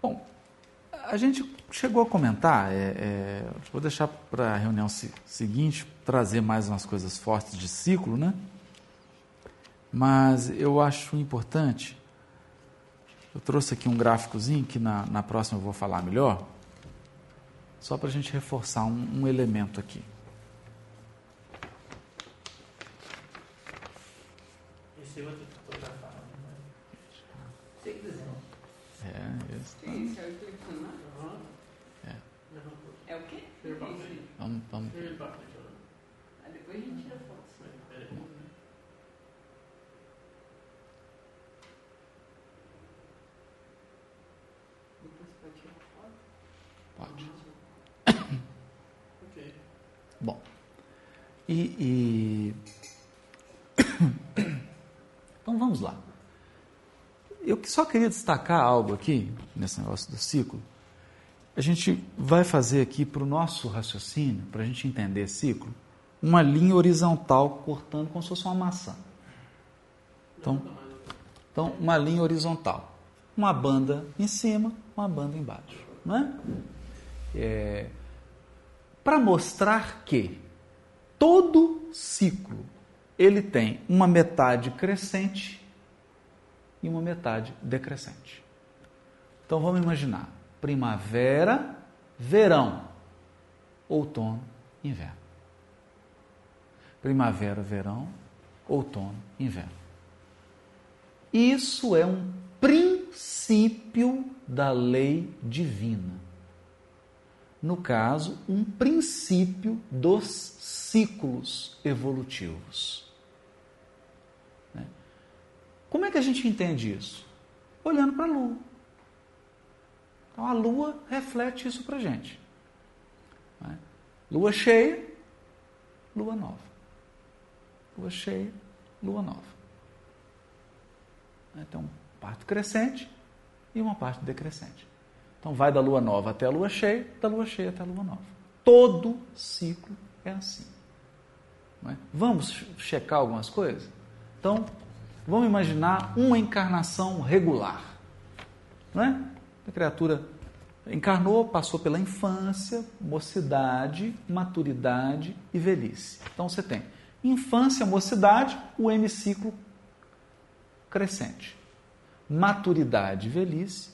Bom, a gente chegou a comentar, é, é, vou deixar para a reunião seguinte trazer mais umas coisas fortes de ciclo, né? Mas eu acho importante, eu trouxe aqui um gráficozinho que na, na próxima eu vou falar melhor, só para a gente reforçar um, um elemento aqui. Esse outro fotografar, né? Se quiser. É. Isso, o É. É o quê? Vamos, vamos. Aí depois a gente tira foto. Pode. Bom, e, e... então vamos lá. Eu só queria destacar algo aqui, nesse negócio do ciclo. A gente vai fazer aqui para o nosso raciocínio, para a gente entender ciclo, uma linha horizontal cortando como se fosse uma maçã. Então, então uma linha horizontal. Uma banda em cima, uma banda embaixo. Não é? é para mostrar que todo ciclo ele tem uma metade crescente e uma metade decrescente. Então vamos imaginar primavera, verão, outono, inverno. Primavera, verão, outono, inverno. Isso é um princípio da lei divina no caso, um princípio dos ciclos evolutivos. Né? Como é que a gente entende isso? Olhando para a Lua. Então a Lua reflete isso para a gente. Né? Lua cheia, Lua nova. Lua cheia, Lua nova. Então, parte crescente e uma parte decrescente. Então vai da lua nova até a lua cheia, da lua cheia até a lua nova. Todo ciclo é assim. É? Vamos checar algumas coisas? Então, vamos imaginar uma encarnação regular. Não é? A criatura encarnou, passou pela infância, mocidade, maturidade e velhice. Então você tem infância, mocidade, o hemiciclo crescente. Maturidade, velhice,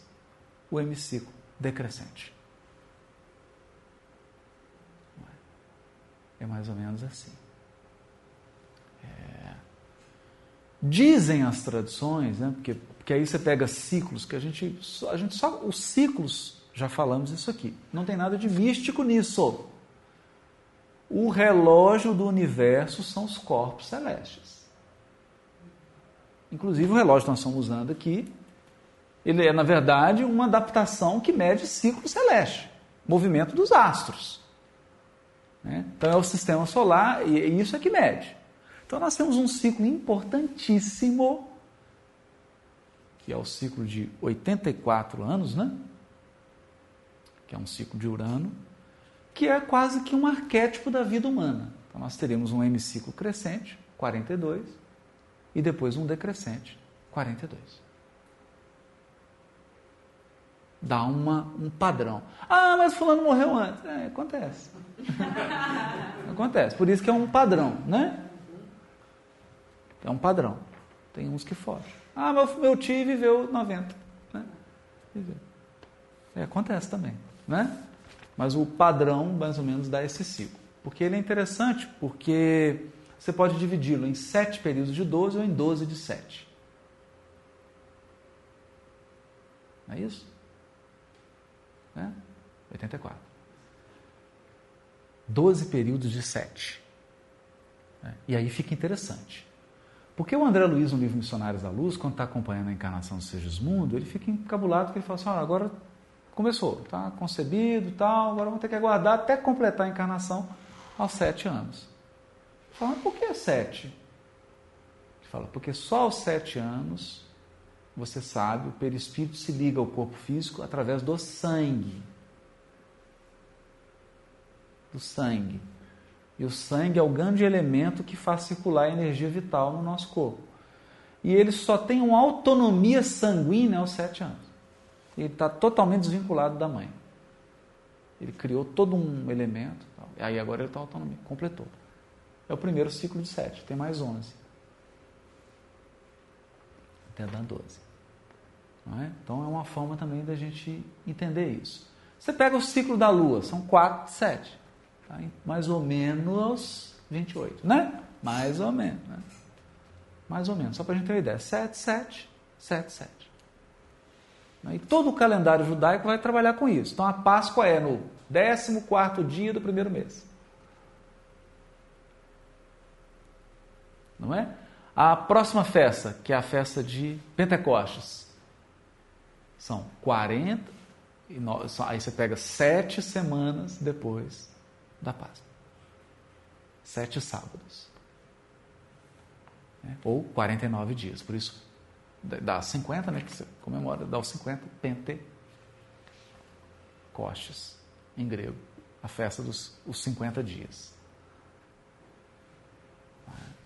o hemiciclo decrescente. É mais ou menos assim. É... Dizem as tradições, né, porque, porque aí você pega ciclos, que a gente, a gente só. Os ciclos, já falamos isso aqui. Não tem nada de místico nisso. O relógio do universo são os corpos celestes. Inclusive o relógio que nós estamos usando aqui ele é, na verdade, uma adaptação que mede ciclo celeste, movimento dos astros. Né? Então é o sistema solar e isso é que mede. Então nós temos um ciclo importantíssimo, que é o ciclo de 84 anos, né? que é um ciclo de Urano, que é quase que um arquétipo da vida humana. Então nós teríamos um hemiciclo crescente, 42, e depois um decrescente, 42 dá uma, um padrão. Ah, mas fulano morreu antes. É, acontece. acontece. Por isso que é um padrão, né? É um padrão. Tem uns que fogem. Ah, meu, meu tio viveu 90. Né? É, acontece também, né? Mas o padrão, mais ou menos, dá esse ciclo. Porque ele é interessante, porque você pode dividi-lo em sete períodos de 12 ou em 12 de 7. Não é isso? Né? 84. 12 períodos de 7. Né? E aí fica interessante. Porque o André Luiz, no livro Missionários da Luz, quando está acompanhando a encarnação do Segismundo, ele fica encabulado porque ele fala assim, ah, agora começou, está concebido tal, agora vamos ter que aguardar até completar a encarnação aos sete anos. Fala, mas por que sete? Ele fala, porque só aos sete anos você sabe, o perispírito se liga ao corpo físico através do sangue. Do sangue. E o sangue é o grande elemento que faz circular a energia vital no nosso corpo. E ele só tem uma autonomia sanguínea aos sete anos. ele está totalmente desvinculado da mãe. Ele criou todo um elemento, aí agora ele está autonomia, completou. É o primeiro ciclo de sete, tem mais onze. Até dar doze. É? Então é uma forma também da gente entender isso. Você pega o ciclo da Lua, são quatro, sete. Tá? Mais ou menos 28, né? Mais ou menos. Né? Mais ou menos, só para a gente ter uma ideia. 7, 7, 7, 7. E todo o calendário judaico vai trabalhar com isso. Então a Páscoa é no 14 dia do primeiro mês. Não é? A próxima festa, que é a festa de Pentecostes, são 40, aí você pega sete semanas depois da Páscoa. Sete sábados. É, ou 49 dias. Por isso, dá 50, né? Que você comemora, dá os 50 Pentecostes, em grego. A festa dos os 50 dias.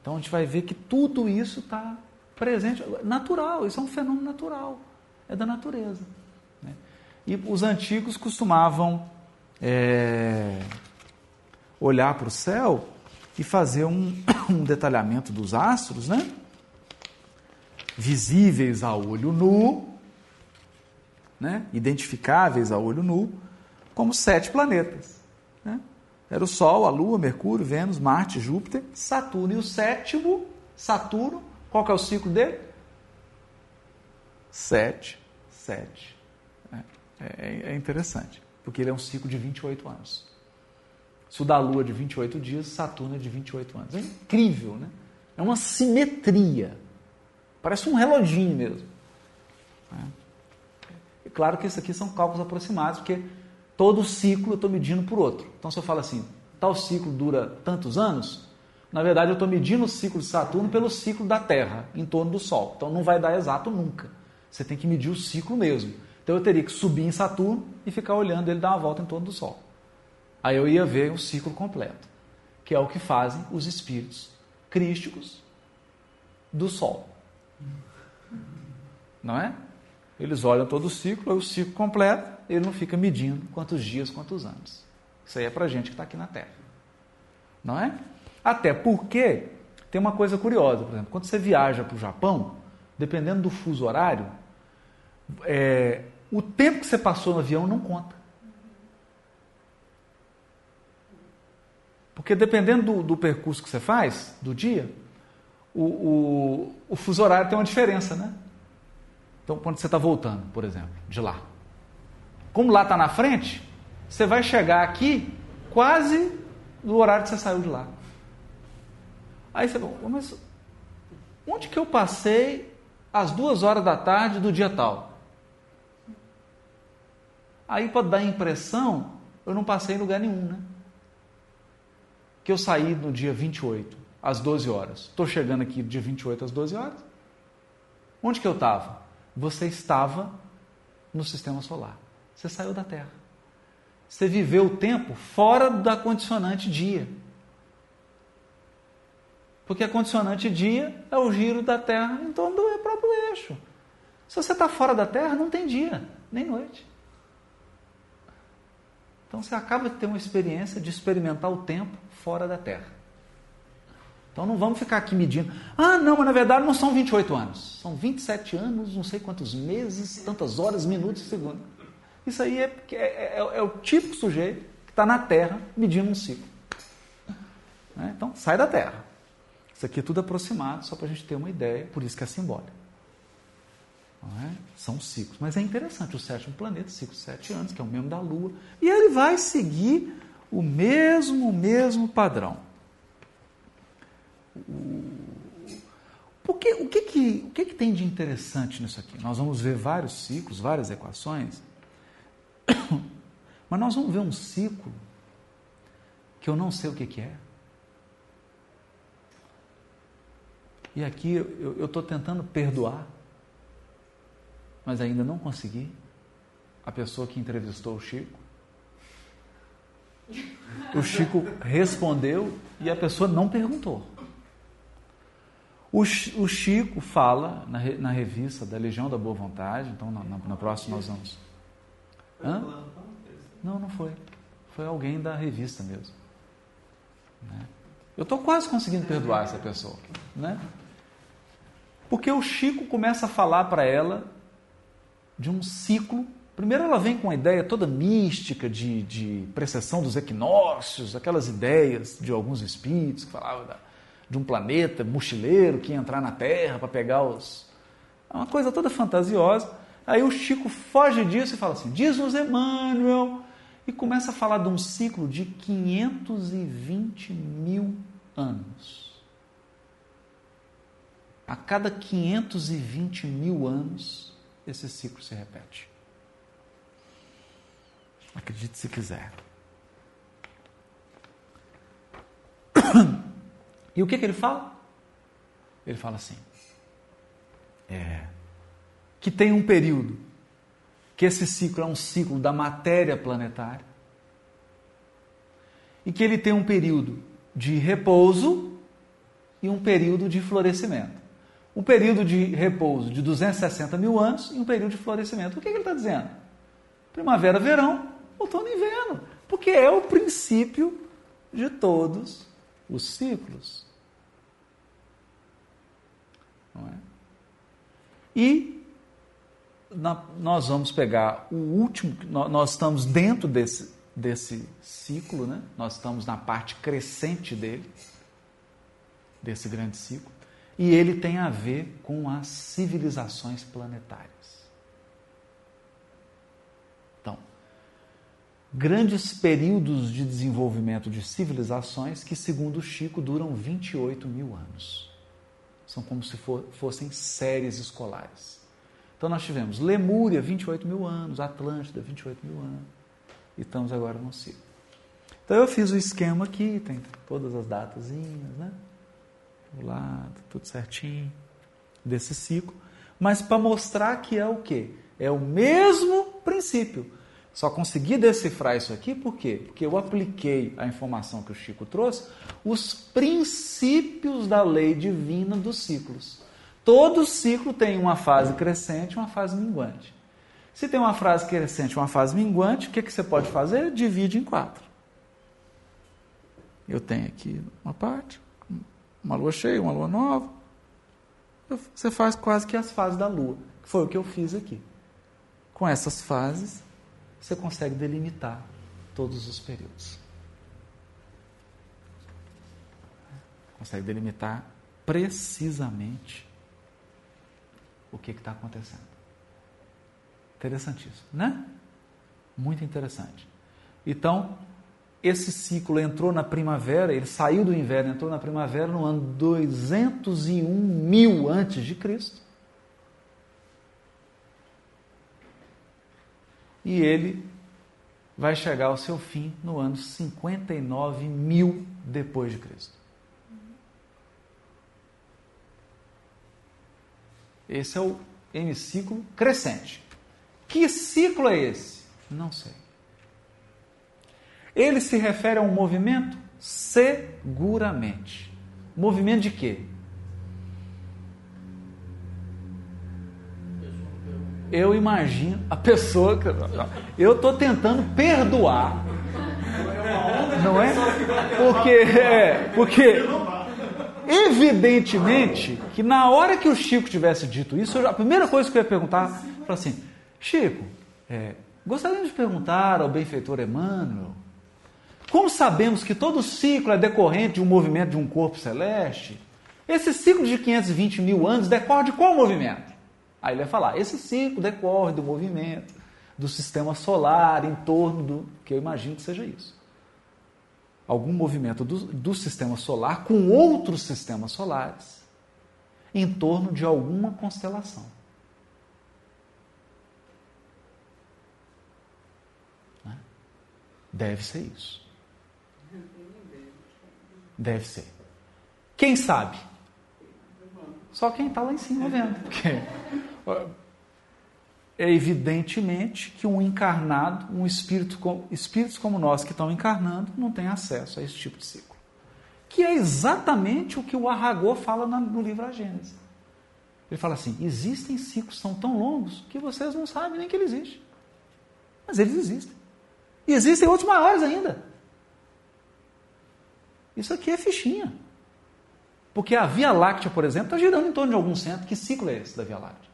Então a gente vai ver que tudo isso está presente, natural, isso é um fenômeno natural, é da natureza. Né? E os antigos costumavam é, olhar para o céu e fazer um, um detalhamento dos astros, né? Visíveis a olho nu, né? identificáveis a olho nu, como sete planetas. Né? Era o Sol, a Lua, Mercúrio, Vênus, Marte, Júpiter, Saturno. E o sétimo, Saturno, qual que é o ciclo dele? Sete, sete. É, é, é interessante, porque ele é um ciclo de 28 anos. Se o da Lua é de 28 dias, Saturno é de 28 anos. É incrível, né? É uma simetria. Parece um reloginho mesmo. É claro que isso aqui são cálculos aproximados, porque todo ciclo eu estou medindo por outro. Então, se eu falo assim, tal ciclo dura tantos anos, na verdade eu estou medindo o ciclo de Saturno pelo ciclo da Terra, em torno do Sol. Então, não vai dar exato nunca. Você tem que medir o ciclo mesmo. Então, eu teria que subir em Saturno e ficar olhando ele dar uma volta em torno do Sol. Aí eu ia ver o ciclo completo, que é o que fazem os espíritos crísticos do Sol. Não é? Eles olham todo o ciclo, aí o ciclo completo, ele não fica medindo quantos dias, quantos anos. Isso aí é para gente que está aqui na Terra. Não é? Até porque tem uma coisa curiosa, por exemplo, quando você viaja para o Japão, dependendo do fuso horário, é, o tempo que você passou no avião não conta. Porque dependendo do, do percurso que você faz, do dia, o, o, o fuso horário tem uma diferença, né? Então, quando você está voltando, por exemplo, de lá. Como lá está na frente, você vai chegar aqui quase no horário que você saiu de lá. Aí você, mas onde que eu passei às duas horas da tarde do dia tal? Aí pode dar impressão, eu não passei em lugar nenhum, né? Que eu saí no dia 28, às 12 horas. Estou chegando aqui dia 28 às 12 horas. Onde que eu estava? Você estava no sistema solar. Você saiu da Terra. Você viveu o tempo fora da condicionante dia. Porque a condicionante dia é o giro da Terra em torno do próprio eixo. Se você está fora da Terra, não tem dia, nem noite. Então você acaba de ter uma experiência de experimentar o tempo fora da Terra. Então não vamos ficar aqui medindo. Ah, não, mas na verdade não são 28 anos. São 27 anos, não sei quantos meses, tantas horas, minutos segundos. Isso aí é, é, é, é o típico sujeito que está na Terra medindo um ciclo. Né? Então sai da Terra. Isso aqui é tudo aproximado, só para a gente ter uma ideia, por isso que é simbólico. É? São ciclos. Mas é interessante, o sétimo planeta, ciclo de sete anos, que é o mesmo da Lua, e ele vai seguir o mesmo, o mesmo padrão. O, que, o, que, que, o que, que tem de interessante nisso aqui? Nós vamos ver vários ciclos, várias equações, mas nós vamos ver um ciclo que eu não sei o que, que é. E aqui eu estou tentando perdoar mas ainda não consegui. A pessoa que entrevistou o Chico. O Chico respondeu e a pessoa não perguntou. O, Chico fala na, na, revista da Legião da Boa Vontade, então na, na, na próxima nós vamos. Hã? Não, não foi. Foi alguém da revista mesmo. Né? Eu estou quase conseguindo perdoar essa pessoa. Né? Porque o Chico começa a falar para ela de um ciclo. Primeiro, ela vem com uma ideia toda mística de, de precessão dos equinócios, aquelas ideias de alguns espíritos que falavam da, de um planeta mochileiro que ia entrar na Terra para pegar os. É uma coisa toda fantasiosa. Aí o Chico foge disso e fala assim: diz-nos Emmanuel, e começa a falar de um ciclo de 520 mil anos. A cada 520 mil anos, esse ciclo se repete. Acredite se quiser. E o que, que ele fala? Ele fala assim: é, que tem um período, que esse ciclo é um ciclo da matéria planetária, e que ele tem um período de repouso e um período de florescimento. Um período de repouso de 260 mil anos e um período de florescimento. O que, que ele está dizendo? Primavera, verão, outono e inverno. Porque é o princípio de todos os ciclos. Não é? E na, nós vamos pegar o último, nós estamos dentro desse, desse ciclo, né? nós estamos na parte crescente dele, desse grande ciclo, e ele tem a ver com as civilizações planetárias. Então, grandes períodos de desenvolvimento de civilizações que, segundo Chico, duram 28 mil anos. São como se for, fossem séries escolares. Então nós tivemos Lemúria, 28 mil anos, Atlântida, 28 mil anos. E estamos agora no ciclo. Então eu fiz o esquema aqui, tem todas as datazinhas, né? Do lado, tudo certinho, desse ciclo. Mas para mostrar que é o quê? É o mesmo princípio. Só consegui decifrar isso aqui por quê? Porque eu apliquei a informação que o Chico trouxe, os princípios da lei divina dos ciclos. Todo ciclo tem uma fase crescente e uma fase minguante. Se tem uma fase crescente e uma fase minguante, o que, que você pode fazer? Divide em quatro. Eu tenho aqui uma parte, uma lua cheia, uma lua nova. Você faz quase que as fases da lua, que foi o que eu fiz aqui. Com essas fases, você consegue delimitar todos os períodos. Consegue delimitar precisamente o que está acontecendo. Interessantíssimo, né? Muito interessante. Então, esse ciclo entrou na primavera, ele saiu do inverno, entrou na primavera no ano 201 mil antes de Cristo. e ele vai chegar ao seu fim no ano 59 mil depois de Cristo. Esse é o hemiciclo crescente. Que ciclo é esse? Não sei. Ele se refere a um movimento? Seguramente. Movimento de quê? eu imagino a pessoa que eu estou tentando perdoar, não é? Porque é, porque evidentemente que na hora que o Chico tivesse dito isso, a primeira coisa que eu ia perguntar, foi assim, Chico, é, gostaria de perguntar ao benfeitor Emmanuel, como sabemos que todo ciclo é decorrente de um movimento de um corpo celeste? Esse ciclo de 520 mil anos decorre de qual movimento? Aí ele vai falar: esse ciclo decorre do movimento do sistema solar em torno do. que eu imagino que seja isso. Algum movimento do, do sistema solar com outros sistemas solares em torno de alguma constelação. Né? Deve ser isso. Deve ser. Quem sabe? Só quem está lá em cima vendo. Porque é evidentemente que um encarnado, um espírito, espíritos como nós que estão encarnando, não tem acesso a esse tipo de ciclo. Que é exatamente o que o Arragô fala no livro A Gênesis. Ele fala assim: existem ciclos são tão longos que vocês não sabem nem que ele existe. Mas eles existem. E existem outros maiores ainda. Isso aqui é fichinha. Porque a Via Láctea, por exemplo, está girando em torno de algum centro. Que ciclo é esse da Via Láctea?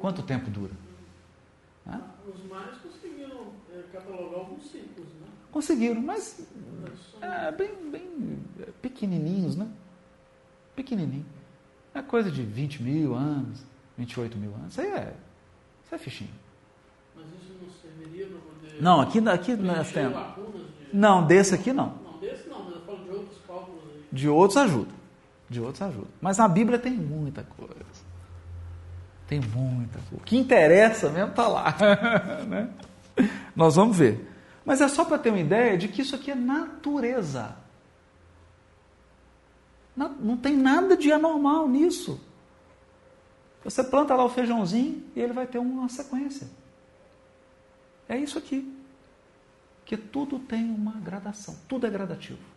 Quanto tempo dura? Os maias conseguiram é, catalogar alguns ciclos, né? Conseguiram, mas é, bem, bem pequenininhos, né? Pequenininho. É coisa de 20 mil anos, 28 mil anos. Isso aí é, isso é fichinho. Mas isso não serviria para poder. Não, aqui, aqui nós temos. De... Não, desse aqui não, mas eu falo de outros cálculos aí. De outros ajuda. De outros ajuda. Mas a Bíblia tem muita coisa. Tem muita coisa. O que interessa mesmo está lá. né? Nós vamos ver. Mas é só para ter uma ideia de que isso aqui é natureza. Não tem nada de anormal nisso. Você planta lá o feijãozinho e ele vai ter uma sequência. É isso aqui. Que tudo tem uma gradação, tudo é gradativo.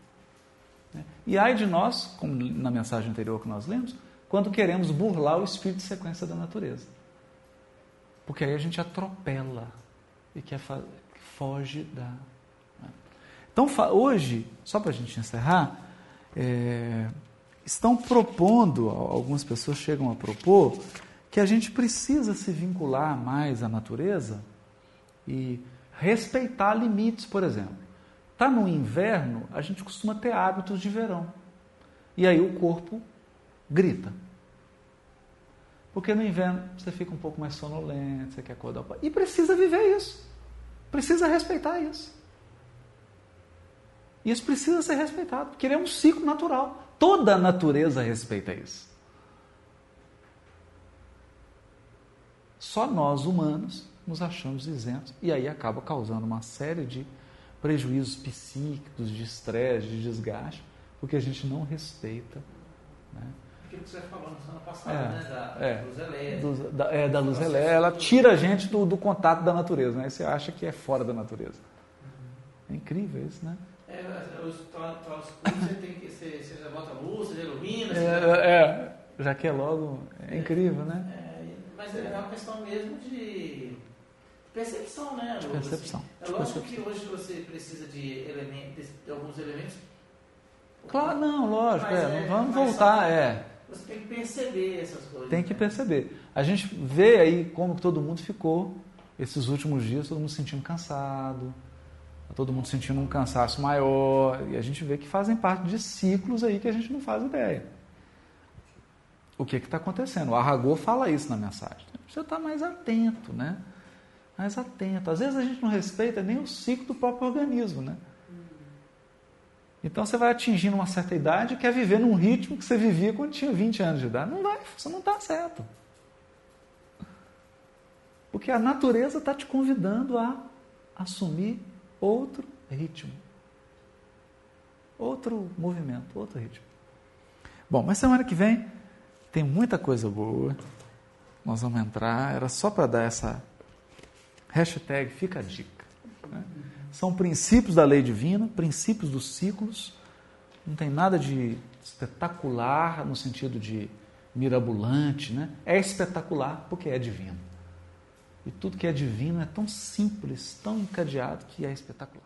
Né? E ai de nós, como na mensagem anterior que nós lemos, quando queremos burlar o espírito de sequência da natureza. Porque aí a gente atropela e quer foge da. Né? Então, hoje, só para a gente encerrar, é, estão propondo, algumas pessoas chegam a propor, que a gente precisa se vincular mais à natureza e respeitar limites, por exemplo. Está no inverno, a gente costuma ter hábitos de verão. E aí o corpo grita. Porque no inverno você fica um pouco mais sonolento, você quer acordar. E precisa viver isso. Precisa respeitar isso. Isso precisa ser respeitado, porque ele é um ciclo natural. Toda a natureza respeita isso. Só nós, humanos, nos achamos isentos e aí acaba causando uma série de prejuízos psíquicos, de estresse, de desgaste, porque a gente não respeita. Né? Aquilo que você falou na semana passada, é, né? Da, é, luz elétrica. Da, é, da luz elétrica. Ela tira a gente do, do, contato da natureza, né? Você acha que é fora da natureza. É incrível isso, né? É, os troços você tem que. Você, você já bota luz, você ilumina. Você é, já... é, já que é logo. É incrível, né? É, mas é uma questão mesmo de percepção, né? De percepção. É lógico que hoje você precisa de, elementos, de alguns elementos. Claro, não, lógico, é, não vamos voltar, é. Você tem que perceber essas coisas. Tem que né? perceber. A gente vê aí como todo mundo ficou esses últimos dias, todo mundo sentindo cansado, todo mundo sentindo um cansaço maior, e a gente vê que fazem parte de ciclos aí que a gente não faz ideia. O que está acontecendo? O Arragô fala isso na mensagem. Você está mais atento, né? Mais atento. Às vezes a gente não respeita nem o ciclo do próprio organismo, né? Então você vai atingindo uma certa idade e quer viver num ritmo que você vivia quando tinha 20 anos de idade. Não vai, você não está certo. Porque a natureza está te convidando a assumir outro ritmo. Outro movimento, outro ritmo. Bom, mas semana que vem tem muita coisa boa. Nós vamos entrar. Era só para dar essa hashtag fica a dica. Né? São princípios da lei divina, princípios dos ciclos. Não tem nada de espetacular no sentido de mirabolante, né? É espetacular porque é divino. E tudo que é divino é tão simples, tão encadeado que é espetacular.